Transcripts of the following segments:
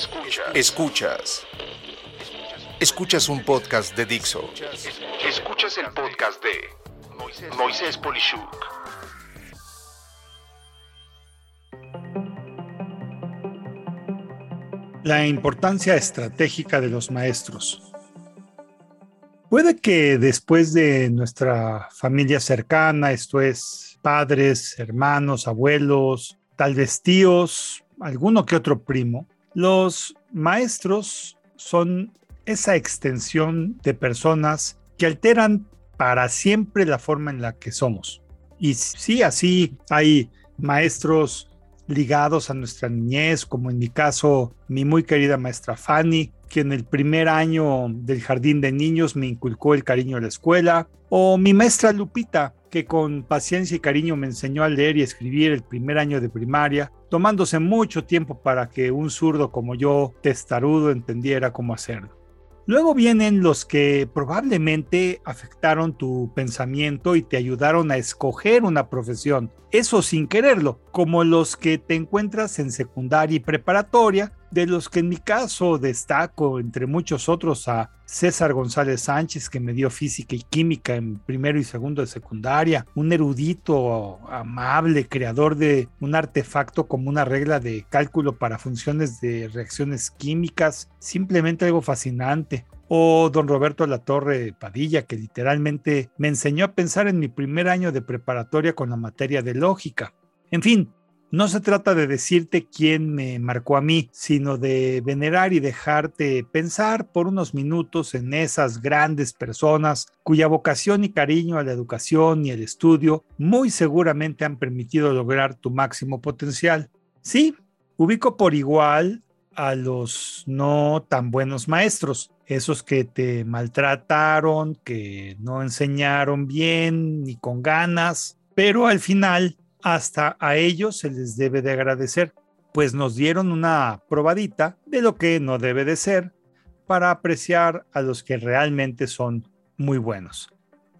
Escuchas. Escuchas. Escuchas un podcast de Dixo. Escuchas el podcast de Moisés Polishuk. La importancia estratégica de los maestros. Puede que después de nuestra familia cercana, esto es padres, hermanos, abuelos, tal vez tíos, alguno que otro primo, los maestros son esa extensión de personas que alteran para siempre la forma en la que somos. Y sí, así hay maestros ligados a nuestra niñez, como en mi caso, mi muy querida maestra Fanny, que en el primer año del jardín de niños me inculcó el cariño a la escuela, o mi maestra Lupita, que con paciencia y cariño me enseñó a leer y escribir el primer año de primaria, tomándose mucho tiempo para que un zurdo como yo, testarudo, entendiera cómo hacerlo. Luego vienen los que probablemente afectaron tu pensamiento y te ayudaron a escoger una profesión, eso sin quererlo, como los que te encuentras en secundaria y preparatoria, de los que en mi caso destaco, entre muchos otros, a César González Sánchez, que me dio física y química en primero y segundo de secundaria, un erudito amable, creador de un artefacto como una regla de cálculo para funciones de reacciones químicas, simplemente algo fascinante. O don Roberto Latorre Padilla, que literalmente me enseñó a pensar en mi primer año de preparatoria con la materia de lógica. En fin, no se trata de decirte quién me marcó a mí, sino de venerar y dejarte pensar por unos minutos en esas grandes personas cuya vocación y cariño a la educación y el estudio muy seguramente han permitido lograr tu máximo potencial. Sí, ubico por igual a los no tan buenos maestros, esos que te maltrataron, que no enseñaron bien ni con ganas, pero al final hasta a ellos se les debe de agradecer, pues nos dieron una probadita de lo que no debe de ser para apreciar a los que realmente son muy buenos.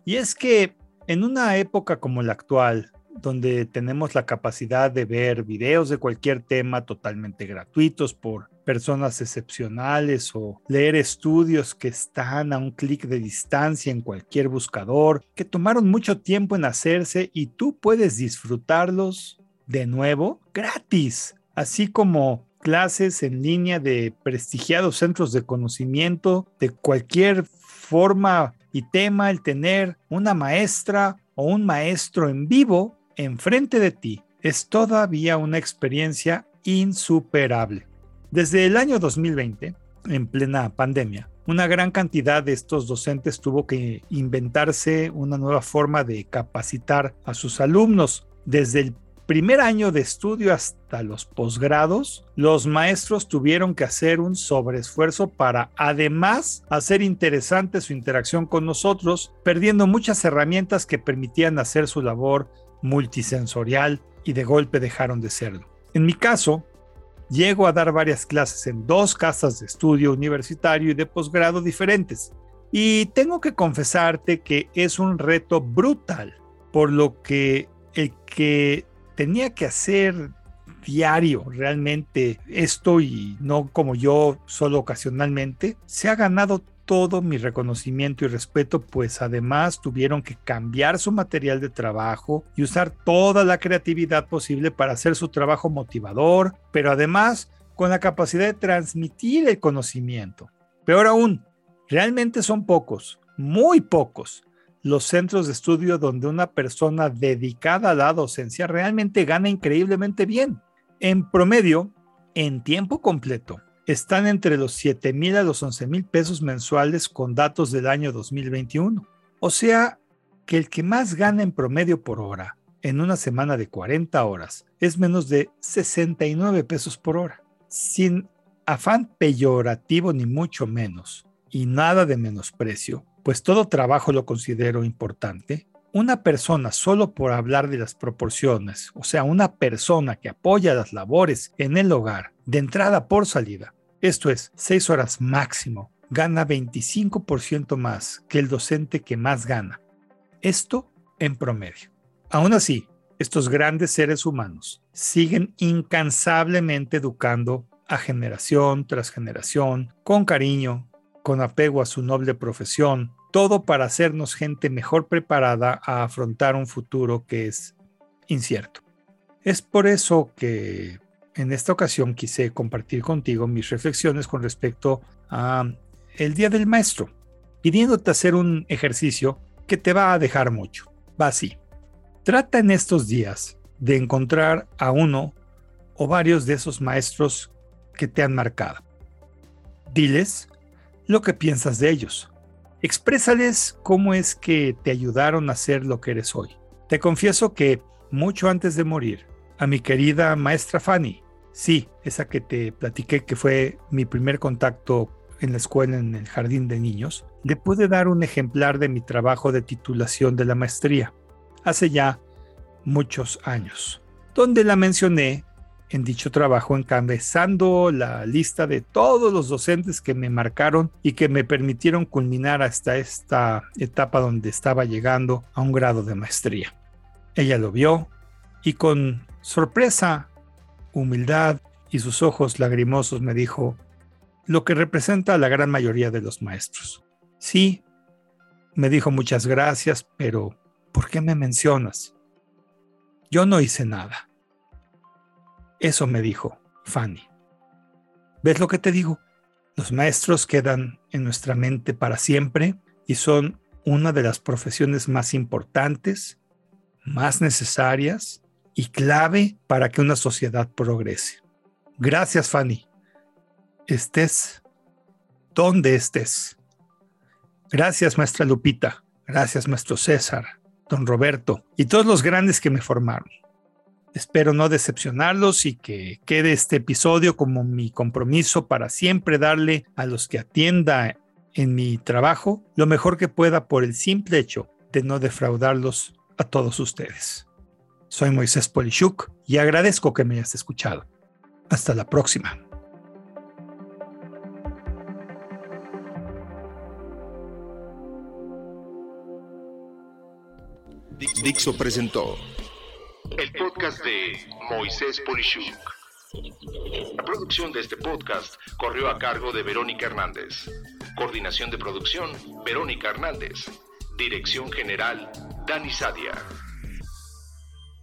Y es que en una época como la actual, donde tenemos la capacidad de ver videos de cualquier tema totalmente gratuitos por personas excepcionales o leer estudios que están a un clic de distancia en cualquier buscador, que tomaron mucho tiempo en hacerse y tú puedes disfrutarlos de nuevo gratis, así como clases en línea de prestigiados centros de conocimiento de cualquier forma y tema, el tener una maestra o un maestro en vivo enfrente de ti es todavía una experiencia insuperable. Desde el año 2020, en plena pandemia, una gran cantidad de estos docentes tuvo que inventarse una nueva forma de capacitar a sus alumnos. Desde el primer año de estudio hasta los posgrados, los maestros tuvieron que hacer un sobreesfuerzo para además hacer interesante su interacción con nosotros, perdiendo muchas herramientas que permitían hacer su labor multisensorial y de golpe dejaron de serlo. En mi caso, llego a dar varias clases en dos casas de estudio universitario y de posgrado diferentes. Y tengo que confesarte que es un reto brutal, por lo que el que tenía que hacer diario realmente esto y no como yo solo ocasionalmente, se ha ganado todo mi reconocimiento y respeto, pues además tuvieron que cambiar su material de trabajo y usar toda la creatividad posible para hacer su trabajo motivador, pero además con la capacidad de transmitir el conocimiento. Peor aún, realmente son pocos, muy pocos, los centros de estudio donde una persona dedicada a la docencia realmente gana increíblemente bien. En promedio, en tiempo completo, están entre los 7 mil a los 11 mil pesos mensuales con datos del año 2021. O sea que el que más gana en promedio por hora en una semana de 40 horas es menos de 69 pesos por hora. Sin afán peyorativo ni mucho menos, y nada de menosprecio, pues todo trabajo lo considero importante, una persona solo por hablar de las proporciones, o sea, una persona que apoya las labores en el hogar, de entrada por salida, esto es, 6 horas máximo, gana 25% más que el docente que más gana. Esto en promedio. Aún así, estos grandes seres humanos siguen incansablemente educando a generación tras generación, con cariño, con apego a su noble profesión, todo para hacernos gente mejor preparada a afrontar un futuro que es incierto. Es por eso que en esta ocasión quise compartir contigo mis reflexiones con respecto a el Día del Maestro, pidiéndote hacer un ejercicio que te va a dejar mucho. Va así. Trata en estos días de encontrar a uno o varios de esos maestros que te han marcado. Diles lo que piensas de ellos. Exprésales cómo es que te ayudaron a ser lo que eres hoy. Te confieso que mucho antes de morir, a mi querida maestra Fanny, sí, esa que te platiqué que fue mi primer contacto en la escuela en el jardín de niños, le pude dar un ejemplar de mi trabajo de titulación de la maestría, hace ya muchos años, donde la mencioné en dicho trabajo encabezando la lista de todos los docentes que me marcaron y que me permitieron culminar hasta esta etapa donde estaba llegando a un grado de maestría. Ella lo vio y con sorpresa, humildad y sus ojos lagrimosos me dijo lo que representa a la gran mayoría de los maestros. Sí, me dijo muchas gracias, pero ¿por qué me mencionas? Yo no hice nada. Eso me dijo Fanny. ¿Ves lo que te digo? Los maestros quedan en nuestra mente para siempre y son una de las profesiones más importantes, más necesarias y clave para que una sociedad progrese. Gracias, Fanny. Estés donde estés. Gracias, maestra Lupita. Gracias, maestro César, don Roberto y todos los grandes que me formaron. Espero no decepcionarlos y que quede este episodio como mi compromiso para siempre darle a los que atienda en mi trabajo lo mejor que pueda por el simple hecho de no defraudarlos a todos ustedes. Soy Moisés Polishuk y agradezco que me hayas escuchado. Hasta la próxima. Dixo presentó el podcast de Moisés Polishuk. La producción de este podcast corrió a cargo de Verónica Hernández. Coordinación de producción, Verónica Hernández. Dirección General, Dani Sadia.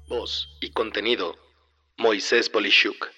Voz y contenido, Moisés Polishuk.